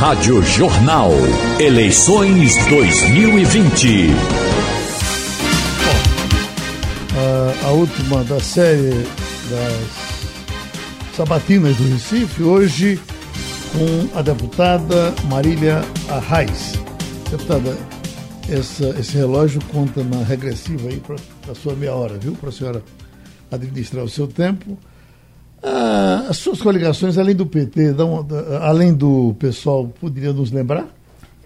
Rádio Jornal. Eleições 2020. A, a última da série das sabatinas do Recife, hoje com a deputada Marília Arraes. Deputada, essa, esse relógio conta na regressiva aí para a sua meia hora, viu? Para a senhora administrar o seu tempo. Ah, as suas coligações, além do PT, dão, além do pessoal, poderia nos lembrar?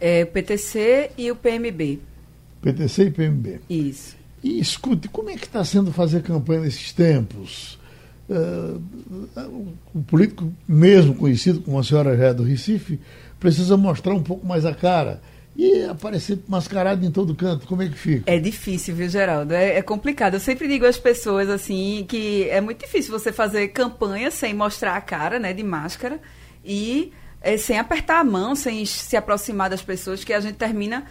É o PTC e o PMB. PTC e PMB. Isso. E escute, como é que está sendo fazer campanha nesses tempos? Uh, o político, mesmo conhecido como a senhora já é do Recife, precisa mostrar um pouco mais a cara e aparecer mascarado em todo canto. Como é que fica? É difícil, viu, Geraldo? É, é, complicado. Eu sempre digo às pessoas assim que é muito difícil você fazer campanha sem mostrar a cara, né, de máscara e é, sem apertar a mão, sem se aproximar das pessoas, que a gente termina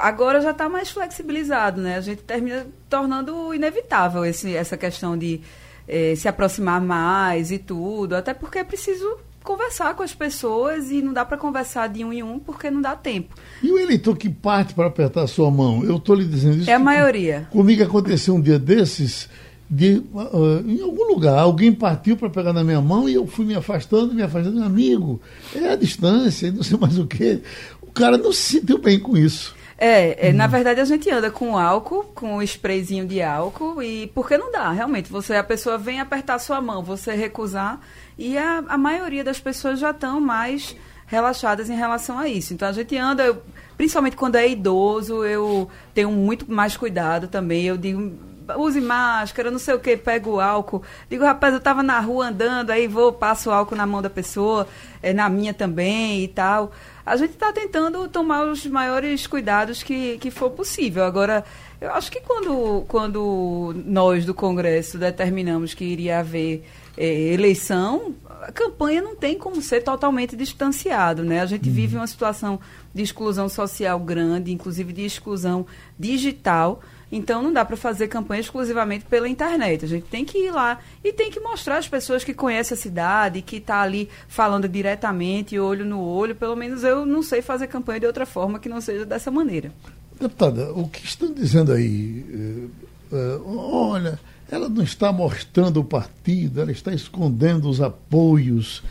agora já está mais flexibilizado, né? A gente termina tornando inevitável esse, essa questão de é, se aproximar mais e tudo, até porque é preciso conversar com as pessoas e não dá para conversar de um em um porque não dá tempo. E o eleitor que parte para apertar a sua mão? Eu estou lhe dizendo isso. É a maioria. Comigo aconteceu um dia desses. De, uh, em algum lugar, alguém partiu para pegar na minha mão e eu fui me afastando, me afastando, meu amigo, é a distância, não sei mais o que. O cara não se sentiu bem com isso. É, é, na verdade a gente anda com álcool, com um sprayzinho de álcool, e porque não dá, realmente. Você, a pessoa vem apertar sua mão, você recusar, e a, a maioria das pessoas já estão mais relaxadas em relação a isso. Então a gente anda, eu, principalmente quando é idoso, eu tenho muito mais cuidado também. Eu digo, use máscara, não sei o que, pego o álcool. Digo, rapaz, eu estava na rua andando, aí vou, passo o álcool na mão da pessoa, é, na minha também e tal a gente está tentando tomar os maiores cuidados que, que for possível. Agora, eu acho que quando, quando nós do Congresso determinamos que iria haver é, eleição, a campanha não tem como ser totalmente distanciado, né? A gente uhum. vive uma situação de exclusão social grande, inclusive de exclusão digital. Então não dá para fazer campanha exclusivamente pela internet. A gente tem que ir lá e tem que mostrar às pessoas que conhecem a cidade, que está ali falando diretamente, olho no olho. Pelo menos eu não sei fazer campanha de outra forma que não seja dessa maneira. Deputada, o que estão dizendo aí? É, é, olha, ela não está mostrando o partido, ela está escondendo os apoios.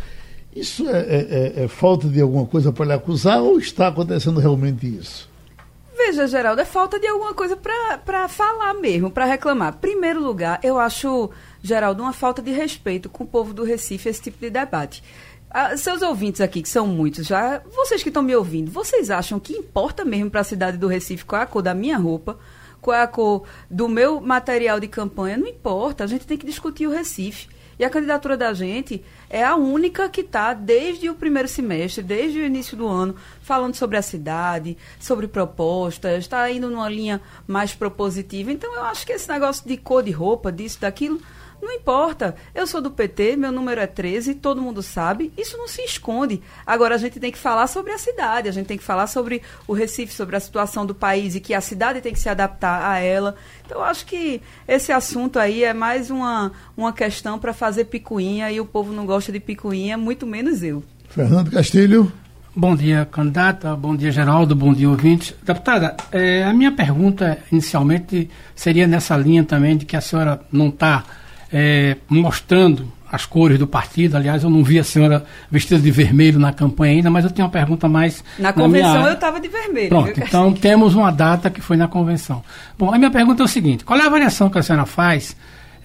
Isso é, é, é, é falta de alguma coisa para lhe acusar ou está acontecendo realmente isso? Veja, Geraldo, é falta de alguma coisa para falar mesmo, para reclamar. Primeiro lugar, eu acho, Geraldo, uma falta de respeito com o povo do Recife esse tipo de debate. Ah, seus ouvintes aqui, que são muitos já, vocês que estão me ouvindo, vocês acham que importa mesmo para a cidade do Recife qual é a cor da minha roupa, qual é a cor do meu material de campanha? Não importa, a gente tem que discutir o Recife. E a candidatura da gente é a única que está, desde o primeiro semestre, desde o início do ano, falando sobre a cidade, sobre propostas, está indo numa linha mais propositiva. Então, eu acho que esse negócio de cor de roupa, disso, daquilo, não importa. Eu sou do PT, meu número é 13, todo mundo sabe. Isso não se esconde. Agora a gente tem que falar sobre a cidade, a gente tem que falar sobre o Recife, sobre a situação do país e que a cidade tem que se adaptar a ela. Então eu acho que esse assunto aí é mais uma, uma questão para fazer picuinha e o povo não gosta de picuinha, muito menos eu. Fernando Castilho. Bom dia, candidata. Bom dia, Geraldo. Bom dia, ouvintes. Deputada, é, a minha pergunta inicialmente seria nessa linha também de que a senhora não está é, mostrando as cores do partido. Aliás, eu não vi a senhora vestida de vermelho na campanha ainda, mas eu tenho uma pergunta mais. Na convenção eu estava de vermelho. Pronto, viu, então temos uma data que foi na convenção. Bom, a minha pergunta é o seguinte: qual é a avaliação que a senhora faz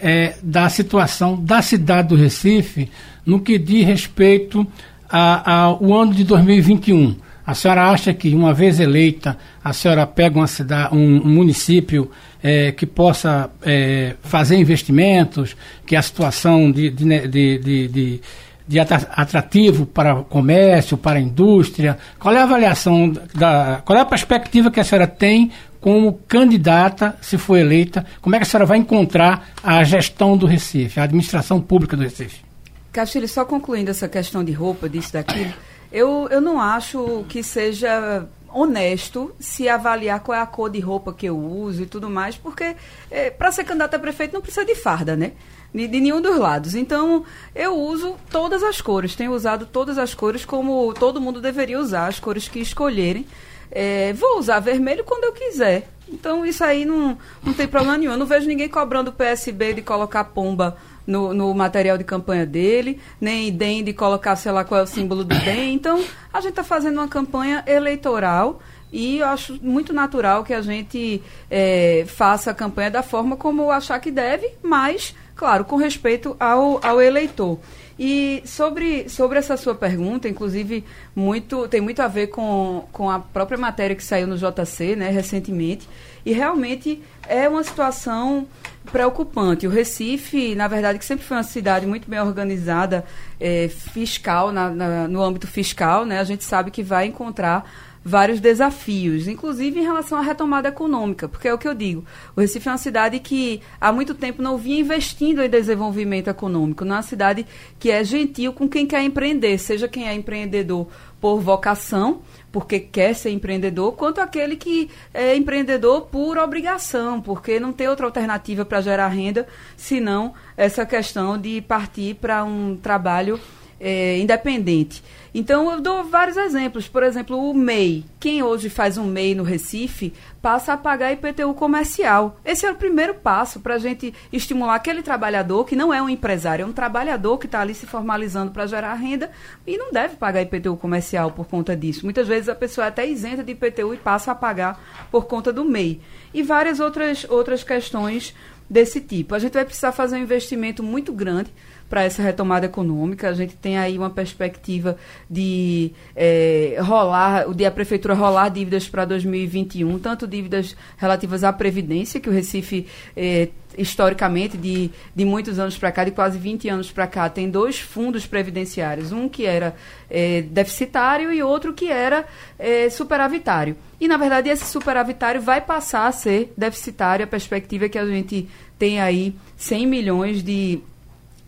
é, da situação da cidade do Recife no que diz respeito ao ano de 2021? A senhora acha que, uma vez eleita, a senhora pega uma cidade, um, um município é, que possa é, fazer investimentos, que a situação de, de, de, de, de atrativo para o comércio, para a indústria? Qual é a avaliação, da, qual é a perspectiva que a senhora tem como candidata, se for eleita? Como é que a senhora vai encontrar a gestão do Recife, a administração pública do Recife? Castilho, só concluindo essa questão de roupa, disso, daquilo. Eu, eu não acho que seja honesto se avaliar qual é a cor de roupa que eu uso e tudo mais, porque é, para ser candidato a prefeito não precisa de farda, né? De, de, nenhum dos lados. Então, eu uso todas as cores, tenho usado todas as cores como todo mundo deveria usar, as cores que escolherem. É, vou usar vermelho quando eu quiser. Então, isso aí não, não tem problema nenhum. Eu não vejo ninguém cobrando o PSB de colocar pomba no, no, material de campanha dele, nem DEM de colocar, sei lá, qual é o símbolo do DEM. Então, a gente está fazendo uma campanha eleitoral e eu acho muito natural que a gente é, faça a campanha da forma como achar que deve, mas, claro, com respeito ao, ao eleitor. E sobre, sobre essa sua pergunta, inclusive, muito, tem muito a ver com, com a própria matéria que saiu no JC né, recentemente. E realmente é uma situação preocupante. O Recife, na verdade, que sempre foi uma cidade muito bem organizada, é, fiscal, na, na, no âmbito fiscal, né, a gente sabe que vai encontrar vários desafios, inclusive em relação à retomada econômica, porque é o que eu digo, o Recife é uma cidade que há muito tempo não vinha investindo em desenvolvimento econômico, não é uma cidade que é gentil com quem quer empreender, seja quem é empreendedor por vocação, porque quer ser empreendedor, quanto aquele que é empreendedor por obrigação, porque não tem outra alternativa para gerar renda, senão essa questão de partir para um trabalho é, independente. Então, eu dou vários exemplos. Por exemplo, o MEI. Quem hoje faz um MEI no Recife passa a pagar IPTU comercial. Esse é o primeiro passo para a gente estimular aquele trabalhador que não é um empresário, é um trabalhador que está ali se formalizando para gerar renda e não deve pagar IPTU comercial por conta disso. Muitas vezes a pessoa é até isenta de IPTU e passa a pagar por conta do MEI. E várias outras, outras questões desse tipo. A gente vai precisar fazer um investimento muito grande para essa retomada econômica. A gente tem aí uma perspectiva de é, rolar, de a prefeitura rolar dívidas para 2021, tanto dívidas relativas à previdência, que o Recife é, historicamente, de, de muitos anos para cá, de quase 20 anos para cá, tem dois fundos previdenciários, um que era é, deficitário e outro que era é, superavitário. E, na verdade, esse superavitário vai passar a ser deficitário, a perspectiva é que a gente tem aí 100 milhões de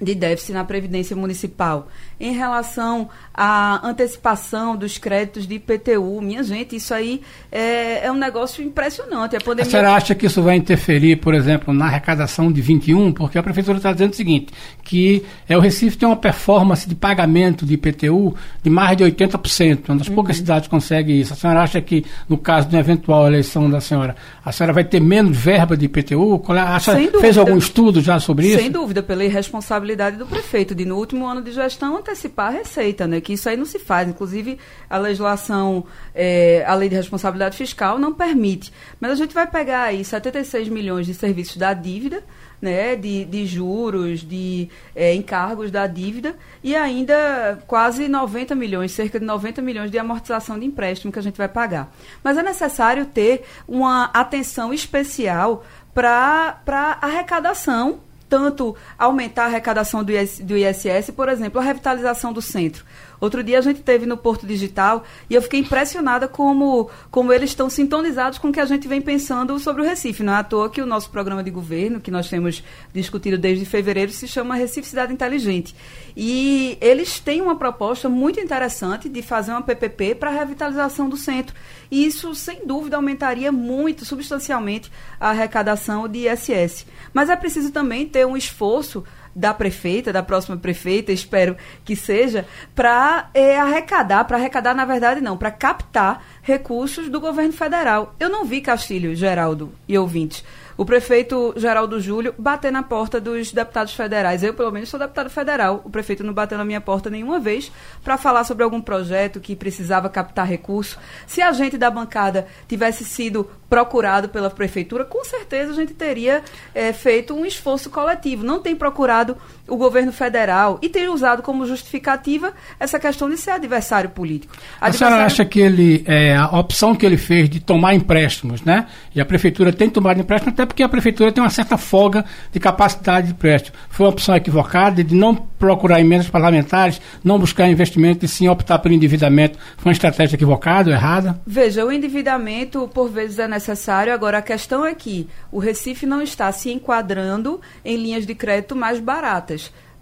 de déficit na Previdência Municipal. Em relação à antecipação dos créditos de IPTU, minha gente, isso aí é, é um negócio impressionante. A, pandemia... a senhora acha que isso vai interferir, por exemplo, na arrecadação de 21? Porque a Prefeitura está dizendo o seguinte, que é, o Recife tem uma performance de pagamento de IPTU de mais de 80%. Uma das uhum. poucas cidades consegue isso. A senhora acha que, no caso de uma eventual eleição da senhora, a senhora vai ter menos verba de IPTU? É a senhora fez algum estudo já sobre isso? Sem dúvida, pela irresponsabilidade responsabilidade do prefeito de, no último ano de gestão, antecipar a receita, né? Que isso aí não se faz. Inclusive, a legislação, é, a lei de responsabilidade fiscal não permite. Mas a gente vai pegar aí 76 milhões de serviços da dívida, né, de, de juros, de é, encargos da dívida e ainda quase 90 milhões, cerca de 90 milhões de amortização de empréstimo que a gente vai pagar. Mas é necessário ter uma atenção especial para a arrecadação tanto aumentar a arrecadação do, IS, do ISS, por exemplo, a revitalização do centro. Outro dia a gente teve no Porto Digital e eu fiquei impressionada como, como eles estão sintonizados com o que a gente vem pensando sobre o Recife. Não é à toa que o nosso programa de governo, que nós temos discutido desde fevereiro, se chama Recife Cidade Inteligente. E eles têm uma proposta muito interessante de fazer uma PPP para a revitalização do centro. E isso, sem dúvida, aumentaria muito, substancialmente, a arrecadação de ISS. Mas é preciso também ter um esforço da prefeita, da próxima prefeita, espero que seja, para é, arrecadar, para arrecadar, na verdade, não, para captar recursos do governo federal. Eu não vi Castilho, Geraldo e ouvintes o prefeito Geraldo Júlio bater na porta dos deputados federais. Eu, pelo menos, sou deputado federal. O prefeito não bateu na minha porta nenhuma vez para falar sobre algum projeto que precisava captar recurso. Se a gente da bancada tivesse sido procurado pela prefeitura, com certeza a gente teria é, feito um esforço coletivo. Não tem procurado o governo federal e tem usado como justificativa essa questão de ser adversário político. Adversário... A senhora acha que ele, é, a opção que ele fez de tomar empréstimos, né? E a prefeitura tem tomado empréstimo até porque a prefeitura tem uma certa folga de capacidade de empréstimo. Foi uma opção equivocada de não procurar emendas parlamentares, não buscar investimento e sim optar pelo endividamento. Foi uma estratégia equivocada ou errada? Veja, o endividamento por vezes é necessário. Agora, a questão é que o Recife não está se enquadrando em linhas de crédito mais baratas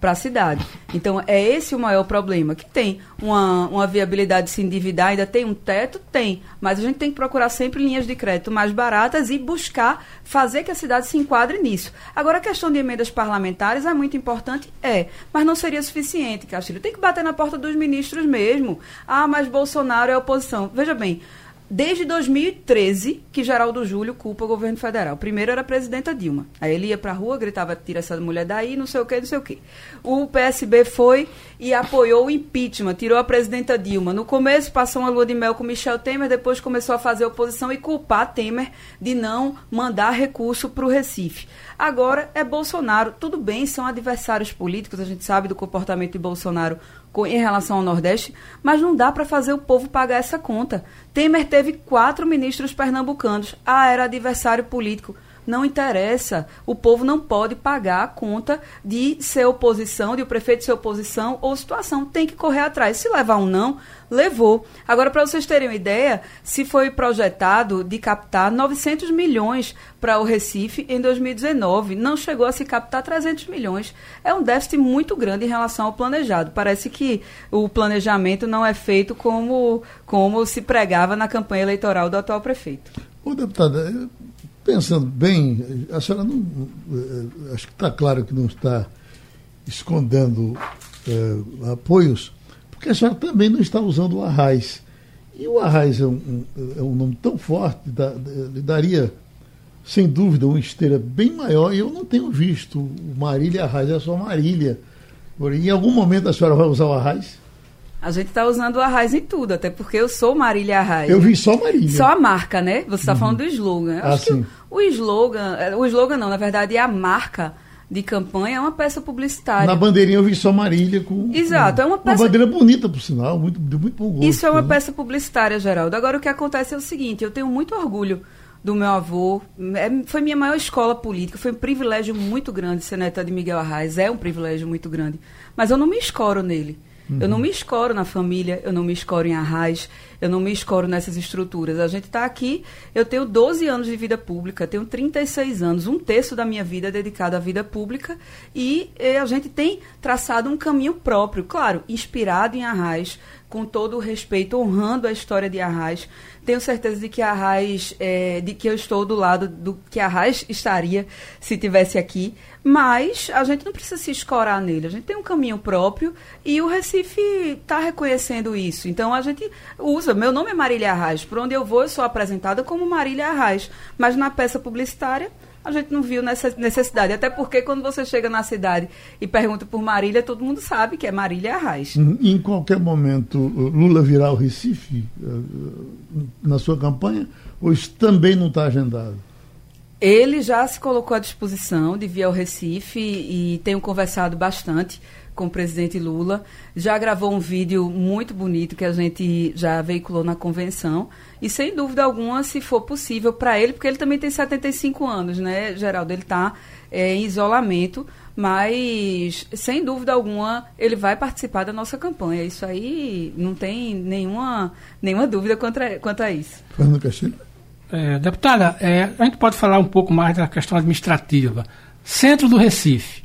para a cidade. Então, é esse o maior problema. Que tem uma, uma viabilidade de se endividar, ainda tem um teto? Tem. Mas a gente tem que procurar sempre linhas de crédito mais baratas e buscar fazer que a cidade se enquadre nisso. Agora, a questão de emendas parlamentares é muito importante? É. Mas não seria suficiente, Castilho. Tem que bater na porta dos ministros mesmo. Ah, mas Bolsonaro é oposição. Veja bem desde 2013 que Geraldo Júlio culpa o governo federal. Primeiro era a presidenta Dilma. Aí ele ia pra rua, gritava, tira essa mulher daí, não sei o que, não sei o que. O PSB foi e apoiou o impeachment, tirou a presidenta Dilma. No começo passou uma lua de mel com Michel Temer, depois começou a fazer oposição e culpar Temer de não mandar recurso para o Recife. Agora é Bolsonaro. Tudo bem, são adversários políticos, a gente sabe do comportamento de Bolsonaro em relação ao Nordeste, mas não dá para fazer o povo pagar essa conta. Temer teve quatro ministros pernambucanos. Ah, era adversário político. Não interessa. O povo não pode pagar a conta de ser oposição, de o prefeito ser oposição ou situação. Tem que correr atrás. Se levar um não, levou. Agora, para vocês terem uma ideia, se foi projetado de captar 900 milhões para o Recife em 2019, não chegou a se captar 300 milhões. É um déficit muito grande em relação ao planejado. Parece que o planejamento não é feito como, como se pregava na campanha eleitoral do atual prefeito. Ô, deputada, pensando bem, a senhora não. Eh, acho que está claro que não está escondendo é, apoios, porque a senhora também não está usando o Arraiz. E o Arraiz é um, é um nome tão forte, lhe daria, sem dúvida, uma esteira bem maior, e eu não tenho visto o Marília Arraiz, é só Marília. Em algum momento a senhora vai usar o Arraiz? A gente está usando o Arraiz em tudo, até porque eu sou Marília Arraiz. Eu vi só Marília. Só a marca, né? Você está uhum. falando do slogan. Eu ah, acho sim. que o, o slogan, é, o slogan não, na verdade é a marca de campanha, é uma peça publicitária. Na bandeirinha eu vi só Marília com. Exato, é uma peça. Uma bandeira bonita, por sinal, muito, de muito bom gosto. Isso é uma né? peça publicitária, Geraldo. Agora o que acontece é o seguinte: eu tenho muito orgulho do meu avô. É, foi minha maior escola política. Foi um privilégio muito grande ser neta de Miguel Arraes. É um privilégio muito grande. Mas eu não me escoro nele. Uhum. Eu não me escoro na família, eu não me escoro em arraiz, eu não me escoro nessas estruturas. A gente está aqui, eu tenho 12 anos de vida pública, tenho 36 anos, um terço da minha vida é dedicado à vida pública e eh, a gente tem traçado um caminho próprio, claro, inspirado em arraiz, com todo o respeito, honrando a história de Arraiz. Tenho certeza de que Arraiz, é, de que eu estou do lado do que Arraiz estaria se tivesse aqui, mas a gente não precisa se escorar nele. A gente tem um caminho próprio e o Recife está reconhecendo isso. Então a gente usa. Meu nome é Marília Arraiz. Por onde eu vou, eu sou apresentada como Marília Arraiz. Mas na peça publicitária a gente não viu nessa necessidade. Até porque quando você chega na cidade e pergunta por Marília, todo mundo sabe que é Marília Arraes. Uhum. Em qualquer momento, Lula virá ao Recife uh, na sua campanha ou isso também não está agendado? Ele já se colocou à disposição de vir ao Recife e tenho conversado bastante com o presidente Lula. Já gravou um vídeo muito bonito que a gente já veiculou na convenção. E sem dúvida alguma, se for possível para ele, porque ele também tem 75 anos, né, Geraldo? Ele está é, em isolamento, mas sem dúvida alguma ele vai participar da nossa campanha. Isso aí não tem nenhuma, nenhuma dúvida quanto a, quanto a isso. Fernando Castilho? É, deputada, é, a gente pode falar um pouco mais da questão administrativa. Centro do Recife.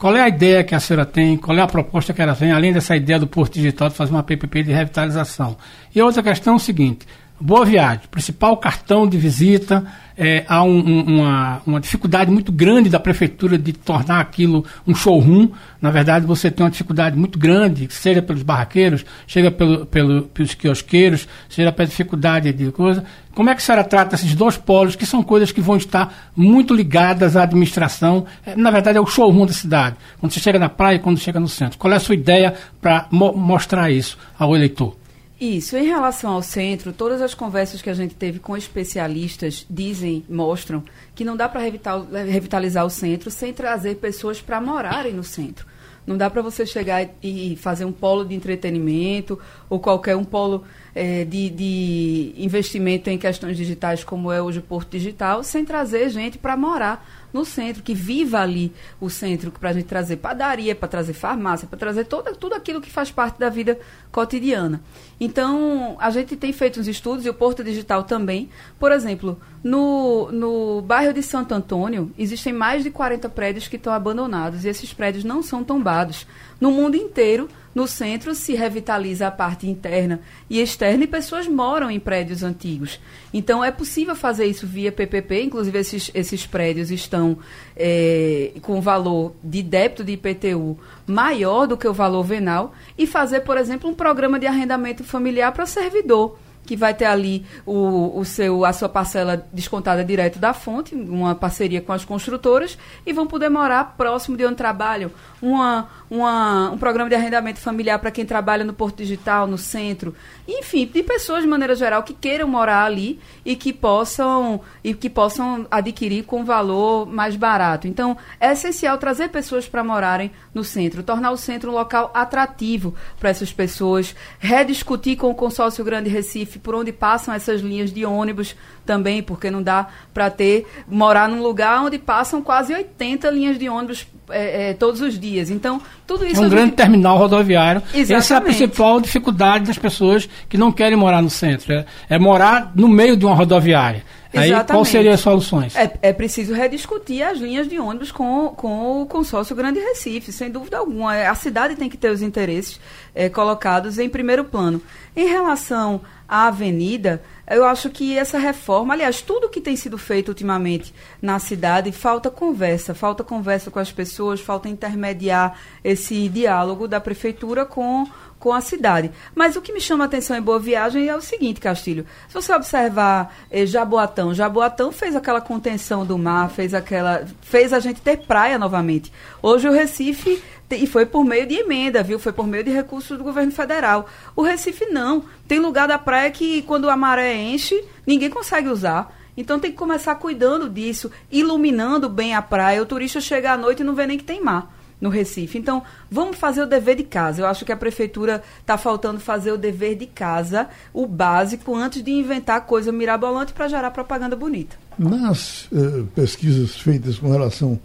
Qual é a ideia que a senhora tem? Qual é a proposta que ela tem, além dessa ideia do Porto Digital de fazer uma PPP de revitalização? E outra questão é o seguinte: Boa Viagem, principal cartão de visita, é, há um, um, uma, uma dificuldade muito grande da prefeitura de tornar aquilo um showroom. Na verdade, você tem uma dificuldade muito grande, seja pelos barraqueiros, seja pelo, pelo, pelos quiosqueiros, seja pela dificuldade de coisa. Como é que a senhora trata esses dois polos, que são coisas que vão estar muito ligadas à administração? É, na verdade, é o showroom da cidade. Quando você chega na praia e quando chega no centro. Qual é a sua ideia para mo mostrar isso ao eleitor? Isso. Em relação ao centro, todas as conversas que a gente teve com especialistas dizem, mostram, que não dá para revitalizar o centro sem trazer pessoas para morarem no centro. Não dá para você chegar e fazer um polo de entretenimento ou qualquer um polo é, de, de investimento em questões digitais, como é hoje o Porto Digital, sem trazer gente para morar no centro, que viva ali o centro, para a gente trazer padaria, para trazer farmácia, para trazer todo, tudo aquilo que faz parte da vida cotidiana. Então, a gente tem feito uns estudos, e o Porto Digital também. Por exemplo, no, no bairro de Santo Antônio, existem mais de 40 prédios que estão abandonados, e esses prédios não são tombados. No mundo inteiro, no centro se revitaliza a parte interna e externa e pessoas moram em prédios antigos. Então é possível fazer isso via PPP, inclusive esses, esses prédios estão é, com valor de débito de IPTU maior do que o valor venal e fazer, por exemplo, um programa de arrendamento familiar para servidor que vai ter ali o, o seu, a sua parcela descontada direto da fonte, uma parceria com as construtoras, e vão poder morar próximo de onde trabalham. Uma, uma, um programa de arrendamento familiar para quem trabalha no Porto Digital, no centro. Enfim, de pessoas de maneira geral que queiram morar ali e que possam, e que possam adquirir com valor mais barato. Então, é essencial trazer pessoas para morarem no centro, tornar o centro um local atrativo para essas pessoas, rediscutir com o consórcio Grande Recife por onde passam essas linhas de ônibus também, porque não dá para ter morar num lugar onde passam quase 80 linhas de ônibus é, é, todos os dias. Então, tudo isso. É um grande gente... terminal rodoviário. Exatamente. Essa é a principal dificuldade das pessoas que não querem morar no centro. É, é morar no meio de uma rodoviária. Aí, qual seriam as soluções? É, é, preciso rediscutir as linhas de ônibus com, com o consórcio Grande Recife, sem dúvida alguma. A cidade tem que ter os interesses é, colocados em primeiro plano. Em relação à avenida, eu acho que essa reforma, aliás, tudo que tem sido feito ultimamente na cidade, falta conversa, falta conversa com as pessoas, falta intermediar esse diálogo da prefeitura com com a cidade. Mas o que me chama a atenção em Boa Viagem é o seguinte, Castilho. Se você observar eh, Jaboatão, Jaboatão fez aquela contenção do mar, fez aquela. fez a gente ter praia novamente. Hoje o Recife. E foi por meio de emenda, viu? Foi por meio de recursos do governo federal. O Recife não. Tem lugar da praia que, quando a maré enche, ninguém consegue usar. Então tem que começar cuidando disso, iluminando bem a praia. O turista chega à noite e não vê nem que tem mar no Recife. Então, vamos fazer o dever de casa. Eu acho que a prefeitura está faltando fazer o dever de casa, o básico, antes de inventar coisa mirabolante para gerar propaganda bonita. Nas eh, pesquisas feitas com relação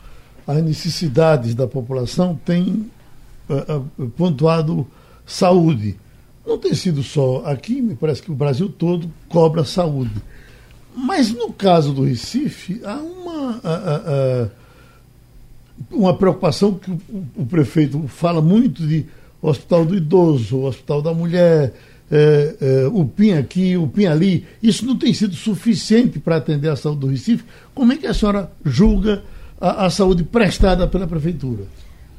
às necessidades da população, tem eh, eh, pontuado saúde. Não tem sido só aqui, me parece que o Brasil todo cobra saúde. Mas no caso do Recife, há uma. A, a, a, uma preocupação que o, prefeito fala muito de hospital do idoso, hospital da mulher, é, é, o PIN aqui, o PIN ali. Isso não tem sido suficiente para atender a saúde do Recife. Como é que a senhora julga a, a saúde prestada pela prefeitura?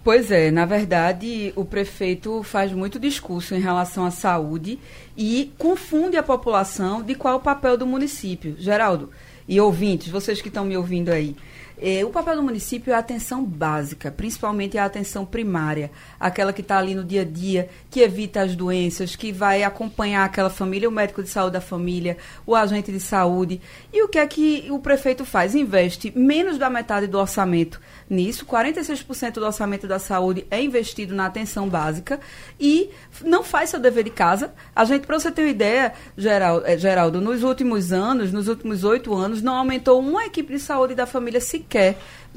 Pois é, na verdade, o prefeito faz muito discurso em relação à saúde e confunde a população de qual é o papel do município. Geraldo e ouvintes, vocês que estão me ouvindo aí. É, o papel do município é a atenção básica, principalmente a atenção primária, aquela que está ali no dia a dia, que evita as doenças, que vai acompanhar aquela família, o médico de saúde da família, o agente de saúde. E o que é que o prefeito faz? Investe menos da metade do orçamento nisso, 46% do orçamento da saúde é investido na atenção básica e não faz seu dever de casa. A gente, para você ter uma ideia, eh, Geraldo, nos últimos anos, nos últimos oito anos, não aumentou uma equipe de saúde da família sequer.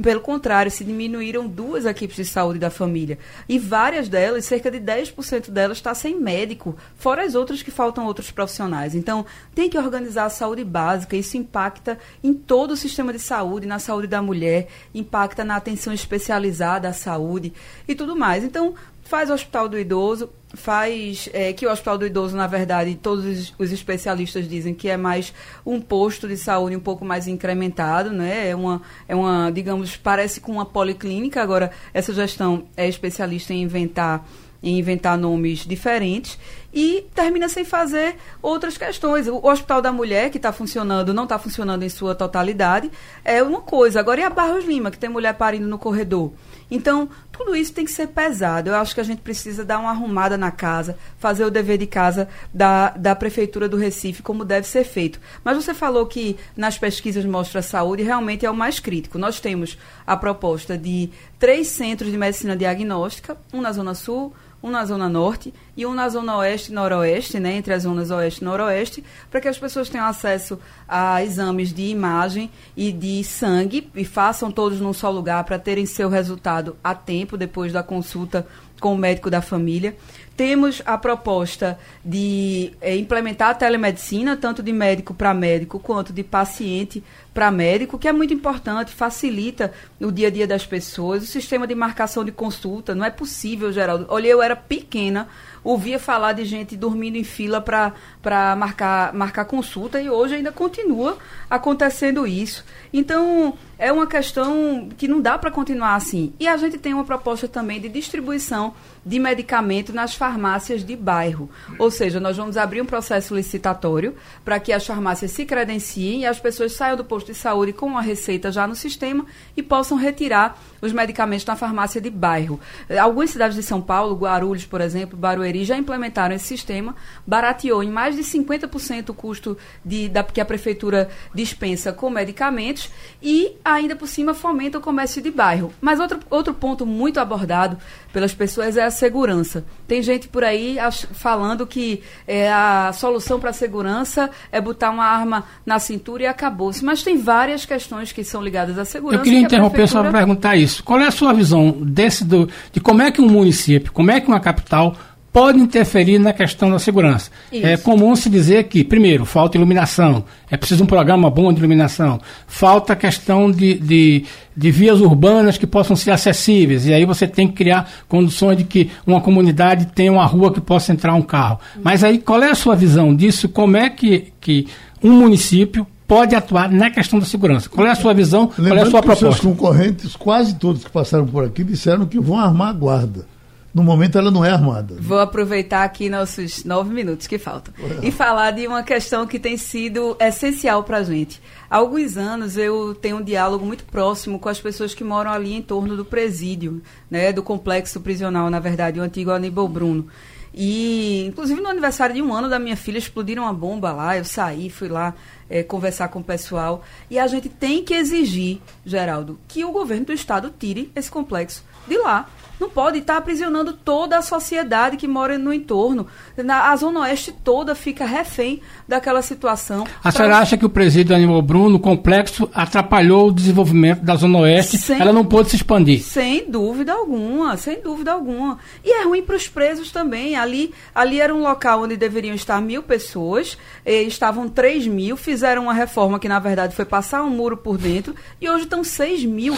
Pelo contrário, se diminuíram duas equipes de saúde da família. E várias delas, cerca de 10% delas, está sem médico, fora as outras que faltam outros profissionais. Então, tem que organizar a saúde básica. Isso impacta em todo o sistema de saúde, na saúde da mulher, impacta na atenção especializada à saúde e tudo mais. Então, faz o hospital do idoso, faz é, que o hospital do idoso, na verdade, todos os especialistas dizem que é mais um posto de saúde um pouco mais incrementado, né? É uma, é uma, digamos, parece com uma policlínica. Agora, essa gestão é especialista em inventar em inventar nomes diferentes e termina sem fazer outras questões. O Hospital da Mulher, que está funcionando, não está funcionando em sua totalidade, é uma coisa. Agora, e a Barros Lima, que tem mulher parindo no corredor? Então, tudo isso tem que ser pesado. Eu acho que a gente precisa dar uma arrumada na casa, fazer o dever de casa da, da Prefeitura do Recife, como deve ser feito. Mas você falou que nas pesquisas mostra a saúde, realmente é o mais crítico. Nós temos a proposta de três centros de medicina diagnóstica, um na Zona Sul, um na Zona Norte e um na Zona Oeste e Noroeste, né, entre as zonas Oeste e Noroeste, para que as pessoas tenham acesso a exames de imagem e de sangue e façam todos num só lugar para terem seu resultado a tempo depois da consulta com o médico da família. Temos a proposta de é, implementar a telemedicina, tanto de médico para médico quanto de paciente para médico, que é muito importante, facilita o dia a dia das pessoas. O sistema de marcação de consulta, não é possível, Geraldo. Olha, eu era pequena, ouvia falar de gente dormindo em fila para marcar, marcar consulta e hoje ainda continua acontecendo isso. Então, é uma questão que não dá para continuar assim. E a gente tem uma proposta também de distribuição de medicamento nas farmácias de bairro. Ou seja, nós vamos abrir um processo licitatório para que as farmácias se credenciem e as pessoas saiam do posto de saúde com uma receita já no sistema e possam retirar os medicamentos na farmácia de bairro. Algumas cidades de São Paulo, Guarulhos, por exemplo, Barueri, já implementaram esse sistema, barateou em mais de 50% o custo de, da, que a prefeitura dispensa com medicamentos e, ainda por cima, fomenta o comércio de bairro. Mas outro, outro ponto muito abordado pelas pessoas é a segurança. Tem gente por aí falando que é, a solução para a segurança é botar uma arma na cintura e acabou-se. Mas tem várias questões que são ligadas à segurança. Eu queria que interromper prefeitura... só para perguntar isso. Qual é a sua visão desse do, de como é que um município, como é que uma capital pode interferir na questão da segurança. Isso. É comum se dizer que, primeiro, falta iluminação, é preciso um programa bom de iluminação, falta a questão de, de, de, vias urbanas que possam ser acessíveis, e aí você tem que criar condições de que uma comunidade tenha uma rua que possa entrar um carro. Mas aí, qual é a sua visão disso? Como é que, que um município pode atuar na questão da segurança? Qual é a sua visão? Lembrando qual é a sua proposta? Os seus concorrentes, quase todos que passaram por aqui, disseram que vão armar a guarda. No momento ela não é armada. Vou aproveitar aqui nossos nove minutos que faltam e falar de uma questão que tem sido essencial para a gente. Há alguns anos eu tenho um diálogo muito próximo com as pessoas que moram ali em torno do presídio, né, do complexo prisional, na verdade, o antigo Aníbal Bruno. E, inclusive, no aniversário de um ano da minha filha, explodiram uma bomba lá. Eu saí, fui lá é, conversar com o pessoal. E a gente tem que exigir, Geraldo, que o governo do estado tire esse complexo de lá não pode estar aprisionando toda a sociedade que mora no entorno. Na, a Zona Oeste toda fica refém daquela situação. A pra... senhora acha que o presídio Animal Bruno, o complexo, atrapalhou o desenvolvimento da Zona Oeste? Sem, ela não pôde se expandir? Sem dúvida alguma, sem dúvida alguma. E é ruim para os presos também. Ali, ali era um local onde deveriam estar mil pessoas, estavam três mil, fizeram uma reforma que, na verdade, foi passar um muro por dentro, e hoje estão seis mil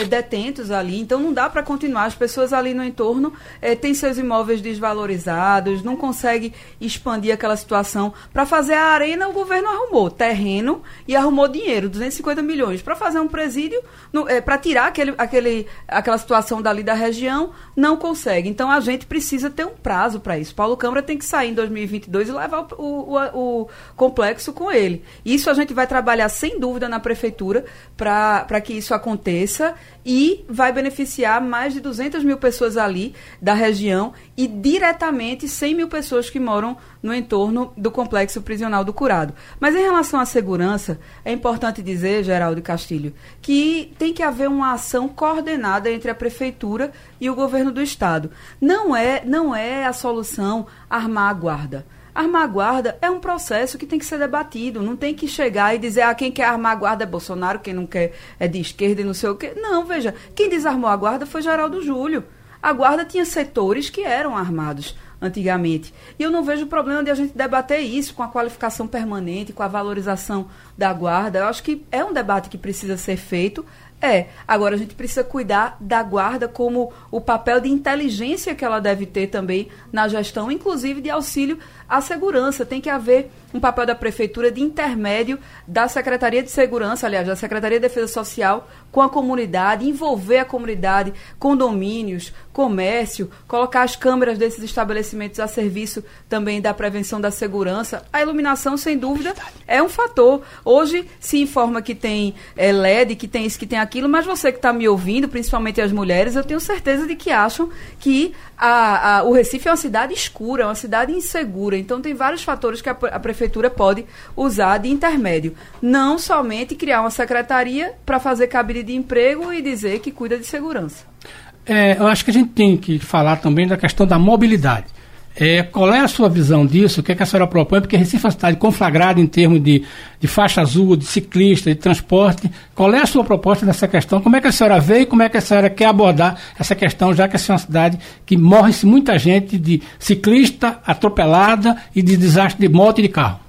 é, detentos ali, então não dá para continuar. As pessoas ali no entorno é, têm seus imóveis desvalorizados, não consegue expandir aquela situação. Para fazer a arena, o governo arrumou terreno e arrumou dinheiro, 250 milhões. Para fazer um presídio, é, para tirar aquele, aquele, aquela situação dali da região, não consegue. Então a gente precisa ter um prazo para isso. Paulo Câmara tem que sair em 2022 e levar o, o, o, o complexo com ele. Isso a gente vai trabalhar sem dúvida na prefeitura para que isso aconteça e vai beneficiar mais de 200 mil pessoas ali da região e diretamente 100 mil pessoas que moram no entorno do complexo prisional do Curado. Mas em relação à segurança, é importante dizer, Geraldo Castilho, que tem que haver uma ação coordenada entre a prefeitura e o governo do estado. Não é, não é a solução armar a guarda. Armar guarda é um processo que tem que ser debatido. Não tem que chegar e dizer, ah, quem quer armar guarda é Bolsonaro, quem não quer é de esquerda e não sei o quê. Não, veja, quem desarmou a guarda foi Geraldo Júlio. A guarda tinha setores que eram armados antigamente. E eu não vejo problema de a gente debater isso com a qualificação permanente, com a valorização da guarda. Eu acho que é um debate que precisa ser feito. É. Agora a gente precisa cuidar da guarda como o papel de inteligência que ela deve ter também na gestão, inclusive de auxílio à segurança. Tem que haver um papel da prefeitura de intermédio da Secretaria de Segurança, aliás, da Secretaria de Defesa Social com a comunidade, envolver a comunidade, condomínios, comércio, colocar as câmeras desses estabelecimentos a serviço também da prevenção da segurança. A iluminação, sem dúvida, é um fator. Hoje se informa que tem é, LED, que tem isso, que tem aquilo, mas você que está me ouvindo, principalmente as mulheres, eu tenho certeza de que acham que a, a, o Recife é uma cidade escura, é uma cidade insegura. Então tem vários fatores que a, a prefeitura pode usar de intermédio. Não somente criar uma secretaria para fazer cabide de emprego e dizer que cuida de segurança. é, eu acho que a gente tem que falar também da questão da mobilidade. É, qual é a sua visão disso? O que, é que a senhora propõe? Porque Recife é uma cidade conflagrada em termos de, de faixa azul, de ciclista, de transporte. Qual é a sua proposta nessa questão? Como é que a senhora vê e como é que a senhora quer abordar essa questão, já que essa é uma cidade que morre-se muita gente de ciclista atropelada e de desastre de moto e de carro?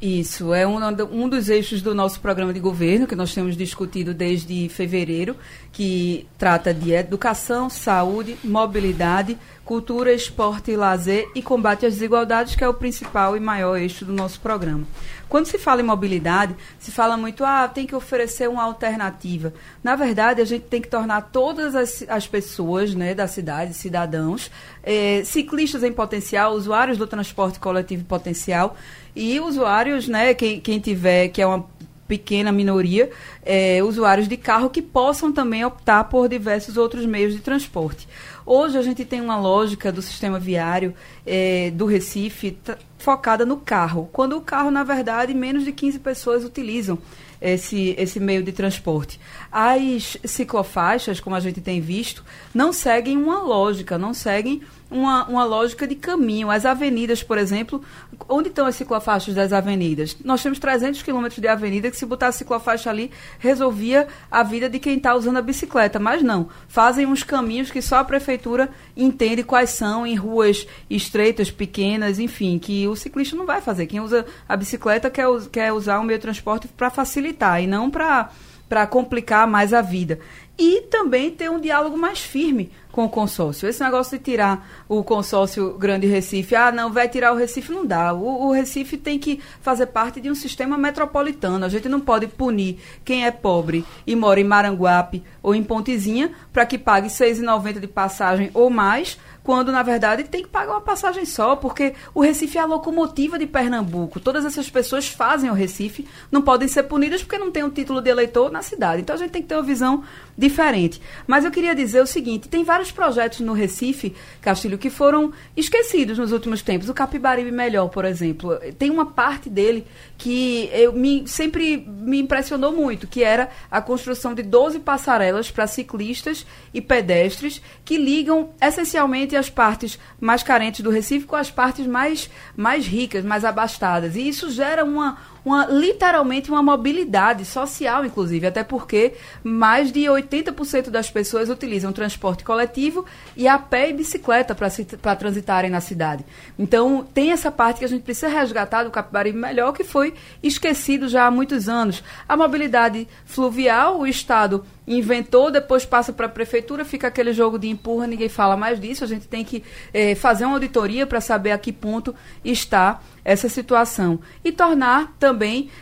Isso, é um, um dos eixos do nosso programa de governo, que nós temos discutido desde fevereiro, que trata de educação, saúde, mobilidade, cultura, esporte e lazer e combate às desigualdades, que é o principal e maior eixo do nosso programa. Quando se fala em mobilidade, se fala muito, ah, tem que oferecer uma alternativa. Na verdade, a gente tem que tornar todas as, as pessoas né, da cidade, cidadãos, eh, ciclistas em potencial, usuários do transporte coletivo em potencial e usuários, né, quem, quem tiver, que é uma pequena minoria, é, usuários de carro que possam também optar por diversos outros meios de transporte. Hoje a gente tem uma lógica do sistema viário é, do Recife focada no carro, quando o carro, na verdade, menos de 15 pessoas utilizam esse, esse meio de transporte. As ciclofaixas, como a gente tem visto, não seguem uma lógica, não seguem uma, uma lógica de caminho. As avenidas, por exemplo, onde estão as ciclofaixas das avenidas? Nós temos 300 quilômetros de avenida que se botar a ciclofaixa ali, resolvia a vida de quem está usando a bicicleta. Mas não, fazem uns caminhos que só a prefeitura entende quais são, em ruas estreitas, pequenas, enfim, que o ciclista não vai fazer. Quem usa a bicicleta quer, quer usar o meio de transporte para facilitar e não para para complicar mais a vida. E também ter um diálogo mais firme com o consórcio. Esse negócio de tirar o consórcio Grande Recife, ah, não, vai tirar o Recife, não dá. O, o, Recife tem que fazer parte de um sistema metropolitano. A gente não pode punir quem é pobre e mora em Maranguape ou em Pontezinha para que pague R$ 6,90 de passagem ou mais quando na verdade tem que pagar uma passagem só, porque o Recife é a locomotiva de Pernambuco. Todas essas pessoas fazem o Recife, não podem ser punidas porque não tem um título de eleitor na cidade. Então a gente tem que ter uma visão diferente. Mas eu queria dizer o seguinte: tem vários projetos no Recife, Castilho, que foram esquecidos nos últimos tempos. O Capibaribe Melhor, por exemplo, tem uma parte dele que eu me, sempre me impressionou muito, que era a construção de 12 passarelas para ciclistas e pedestres que ligam essencialmente as partes mais carentes do Recife com as partes mais, mais ricas, mais abastadas. E isso gera uma, uma literalmente uma mobilidade social, inclusive, até porque mais de 80% das pessoas utilizam transporte coletivo e a pé e bicicleta para transitarem na cidade. Então, tem essa parte que a gente precisa resgatar do Capibaribe melhor, que foi esquecido já há muitos anos. A mobilidade fluvial, o Estado inventou, depois passa para a prefeitura, fica aquele jogo de empurra, ninguém fala mais disso. A gente tem que eh, fazer uma auditoria para saber a que ponto está essa situação e tornar também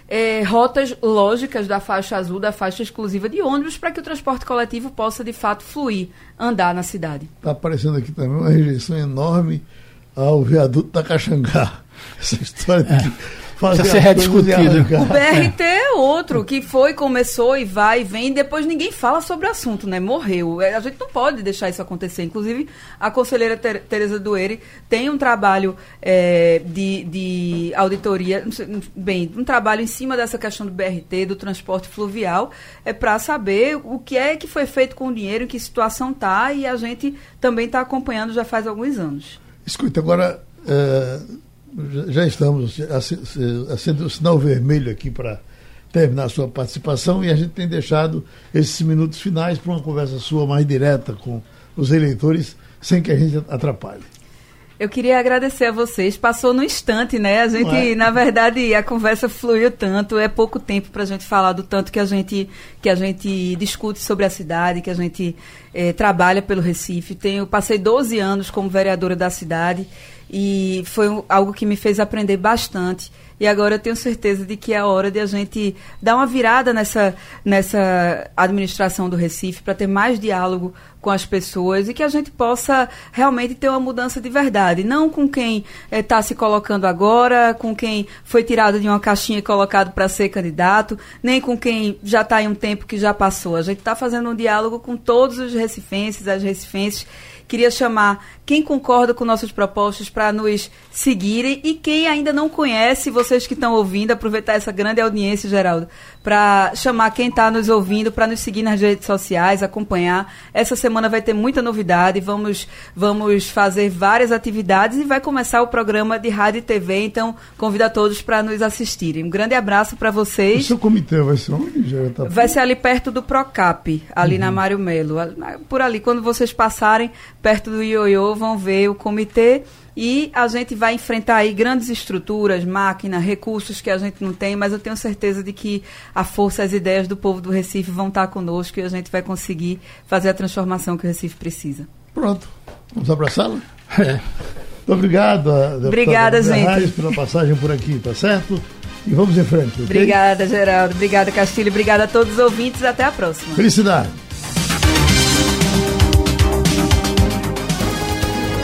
eh, rotas lógicas da faixa azul, da faixa exclusiva de ônibus, para que o transporte coletivo possa de fato fluir, andar na cidade. Está aparecendo aqui também uma rejeição enorme ao viaduto da Caxangá. Essa história de que fazer ser rediscutido. O BRT é outro, que foi, começou e vai e vem, e depois ninguém fala sobre o assunto, né? Morreu. É, a gente não pode deixar isso acontecer. Inclusive, a conselheira Ter Tereza Dueire tem um trabalho é, de, de auditoria, bem, um trabalho em cima dessa questão do BRT, do transporte fluvial, é para saber o que é que foi feito com o dinheiro, em que situação está, e a gente também está acompanhando já faz alguns anos. Escuta, agora. Uh já estamos acendendo o sinal vermelho aqui para terminar a sua participação e a gente tem deixado esses minutos finais para uma conversa sua mais direta com os eleitores, sem que a gente atrapalhe. Eu queria agradecer a vocês. Passou no instante, né? A gente, é? na verdade, a conversa fluiu tanto. É pouco tempo para a gente falar do tanto que a gente que a gente discute sobre a cidade, que a gente é, trabalha pelo Recife. Tenho passei 12 anos como vereadora da cidade e foi algo que me fez aprender bastante. E agora eu tenho certeza de que é a hora de a gente dar uma virada nessa, nessa administração do Recife para ter mais diálogo com as pessoas e que a gente possa realmente ter uma mudança de verdade. Não com quem está eh, se colocando agora, com quem foi tirado de uma caixinha e colocado para ser candidato, nem com quem já está em um tempo que já passou. A gente está fazendo um diálogo com todos os recifenses, as recifenses Queria chamar quem concorda com nossos propostas para nos seguirem. E quem ainda não conhece, vocês que estão ouvindo, aproveitar essa grande audiência, Geraldo, para chamar quem está nos ouvindo para nos seguir nas redes sociais, acompanhar. Essa semana vai ter muita novidade, vamos, vamos fazer várias atividades e vai começar o programa de rádio e TV, então convido a todos para nos assistirem. Um grande abraço para vocês. O seu comitê vai ser onde? Já tá vai ser ali perto do Procap, ali uhum. na Mário Melo. Por ali, quando vocês passarem perto do Ioiô, vão ver o comitê e a gente vai enfrentar aí grandes estruturas, máquina, recursos que a gente não tem, mas eu tenho certeza de que a força, as ideias do povo do Recife vão estar conosco e a gente vai conseguir fazer a transformação que o Recife precisa. Pronto. Vamos abraçá-la? É. Muito obrigado, Obrigada, gente. Reis, pela passagem por aqui, tá certo? E vamos em frente. Okay? Obrigada, Geraldo. Obrigada, Castilho. Obrigada a todos os ouvintes. Até a próxima. Felicidade.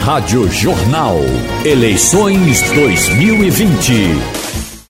Rádio Jornal. Eleições 2020.